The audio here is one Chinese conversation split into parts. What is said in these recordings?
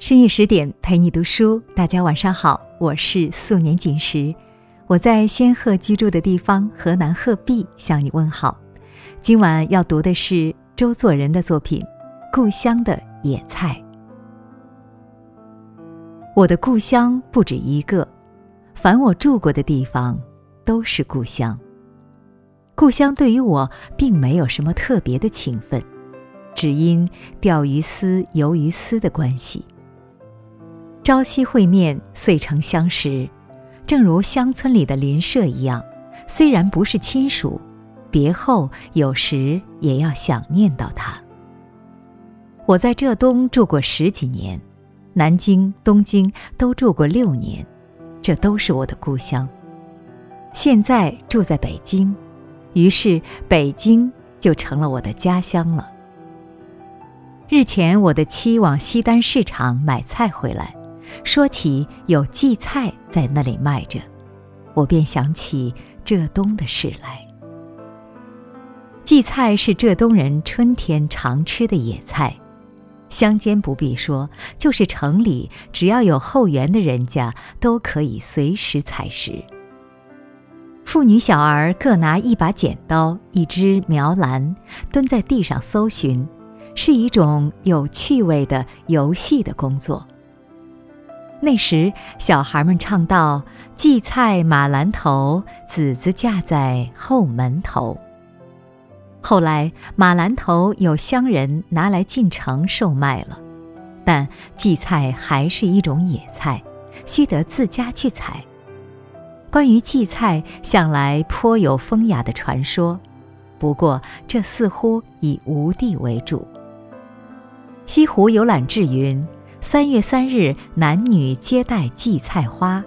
深夜十点陪你读书，大家晚上好，我是素年锦时，我在仙鹤居住的地方河南鹤壁向你问好。今晚要读的是周作人的作品《故乡的野菜》。我的故乡不止一个，凡我住过的地方都是故乡。故乡对于我并没有什么特别的情分，只因钓鱼丝、游鱼丝的关系。朝夕会面，遂成相识，正如乡村里的邻舍一样。虽然不是亲属，别后有时也要想念到他。我在浙东住过十几年，南京、东京都住过六年，这都是我的故乡。现在住在北京，于是北京就成了我的家乡了。日前，我的妻往西单市场买菜回来。说起有荠菜在那里卖着，我便想起浙东的事来。荠菜是浙东人春天常吃的野菜，乡间不必说，就是城里只要有后园的人家，都可以随时采食。妇女小儿各拿一把剪刀、一只苗篮，蹲在地上搜寻，是一种有趣味的游戏的工作。那时，小孩们唱道：“荠菜马兰头，籽子架在后门头。”后来，马兰头有乡人拿来进城售卖了，但荠菜还是一种野菜，须得自家去采。关于荠菜，向来颇有风雅的传说，不过这似乎以吴地为主。西湖游览志云。三月三日，男女皆戴荠菜花。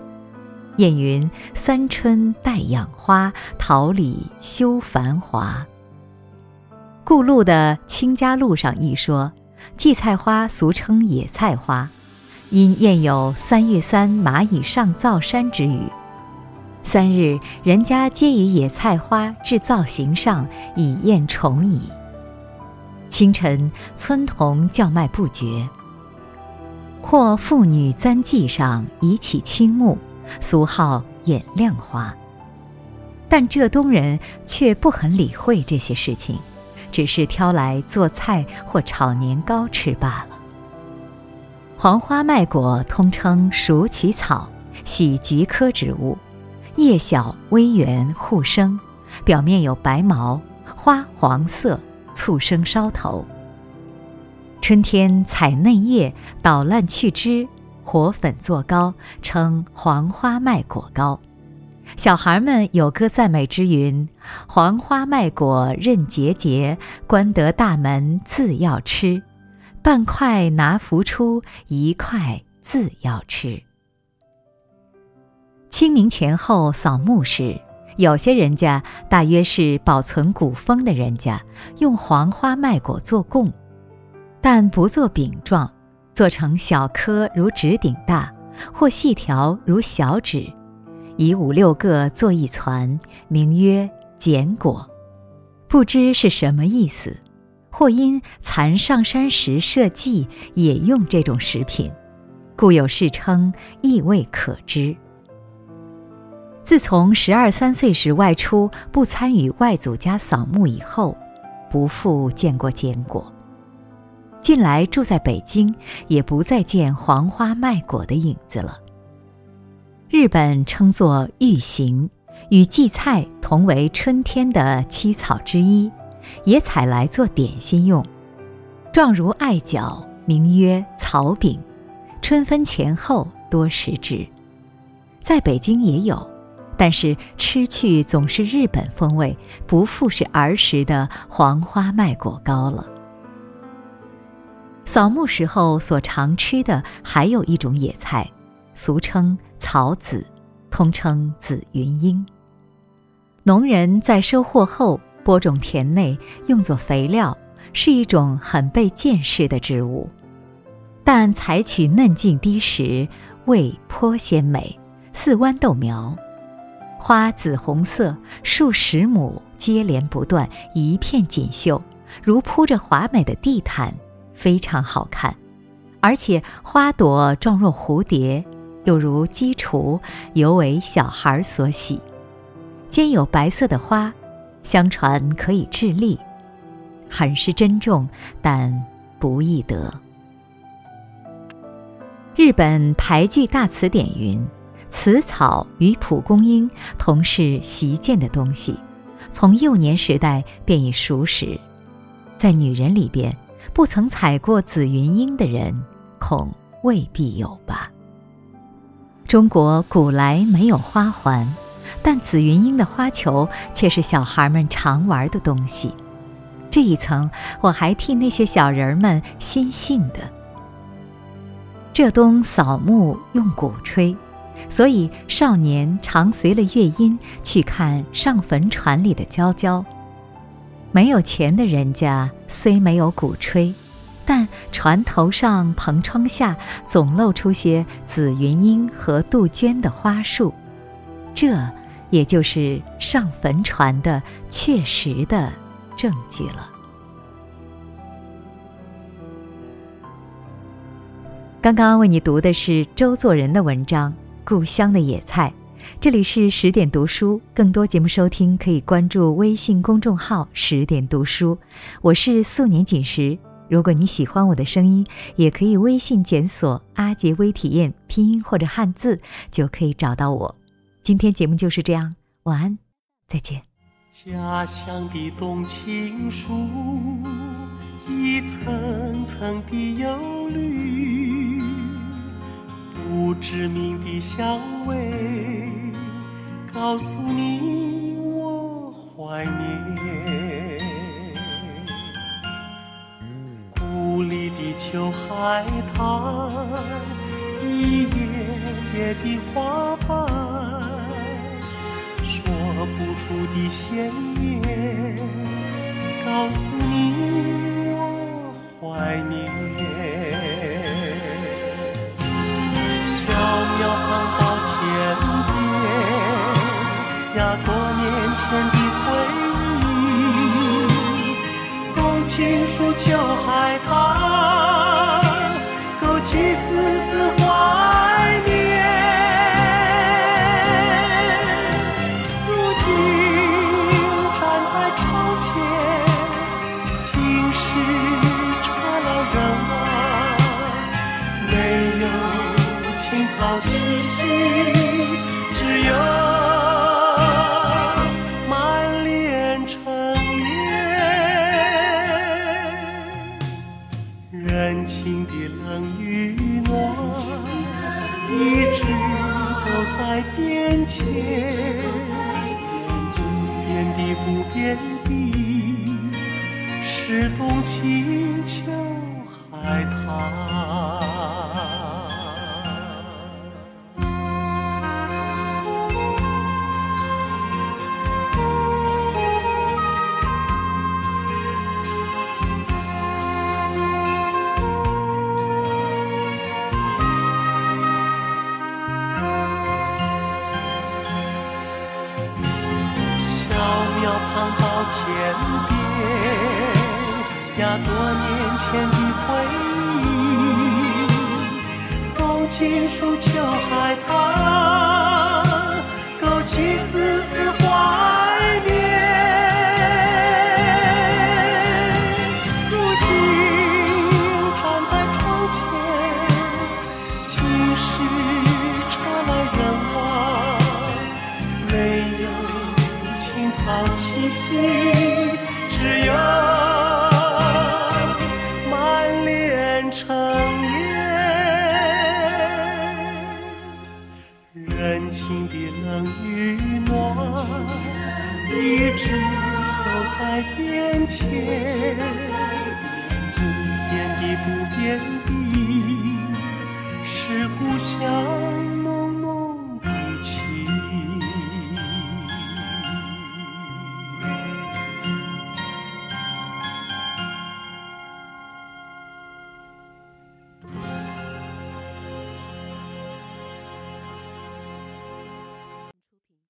谚云：“三春待养花，桃李休繁华。”顾路的《清家路》上一说，荠菜花俗称野菜花，因谚有“三月三，蚂蚁上灶山”之语。三日，人家皆以野菜花置灶形上，以验虫蚁。清晨，村童叫卖不绝。或妇女簪髻上以起青木，俗号眼亮花。但浙东人却不很理会这些事情，只是挑来做菜或炒年糕吃罢了。黄花麦果通称鼠曲草，系菊科植物，叶小微圆互生，表面有白毛，花黄色，簇生梢头。春天采嫩叶，捣烂去枝，和粉做糕，称黄花麦果糕。小孩们有歌赞美之云：“黄花麦果韧节节，关得大门自要吃。半块拿浮出，一块自要吃。”清明前后扫墓时，有些人家大约是保存古风的人家，用黄花麦果做供。但不做饼状，做成小颗如指顶大，或细条如小指，以五六个做一攒，名曰剪果。不知是什么意思，或因蚕上山时设计也用这种食品，故有世称，亦未可知。自从十二三岁时外出不参与外祖家扫墓以后，不复见过剪果。近来住在北京，也不再见黄花麦果的影子了。日本称作玉形，与荠菜同为春天的七草之一，也采来做点心用，状如艾角，名曰草饼。春分前后多食之，在北京也有，但是吃去总是日本风味，不复是儿时的黄花麦果糕了。扫墓时候所常吃的还有一种野菜，俗称草籽，通称紫云英。农人在收获后播种田内，用作肥料，是一种很被见识的植物。但采取嫩茎低时，味颇鲜美，似豌豆苗，花紫红色，数十亩接连不断，一片锦绣，如铺着华美的地毯。非常好看，而且花朵状若蝴蝶，又如鸡雏，尤为小孩所喜。兼有白色的花，相传可以治痢，很是珍重，但不易得。日本排句大词典云：“此草与蒲公英同是习见的东西，从幼年时代便已熟识。在女人里边，不曾采过紫云英的人，恐未必有吧。”中国古来没有花环。但紫云英的花球却是小孩们常玩的东西，这一层我还替那些小人们心幸的。浙东扫墓用鼓吹，所以少年常随了乐音去看上坟船里的娇娇。没有钱的人家虽没有鼓吹，但船头上、篷窗下总露出些紫云英和杜鹃的花束，这。也就是上坟船的确实的证据了。刚刚为你读的是周作人的文章《故乡的野菜》，这里是十点读书，更多节目收听可以关注微信公众号“十点读书”，我是素年锦时。如果你喜欢我的声音，也可以微信检索“阿杰微体验”拼音或者汉字，就可以找到我。今天节目就是这样，晚安，再见。家乡的冬青树，一层层的忧虑，不知名的香味，告诉你我怀念。故里的秋海棠，一页页的花瓣。说不出的鲜艳，告诉你我怀念。般的回忆冬青树秋海棠勾起丝丝怀念。如今站在窗前尽是车来人往没有青草气息只有与暖，一直都在变迁。不变的不变的，是冬青秋海棠。天边呀，多年前的回忆，冬青树秋海棠，Oh.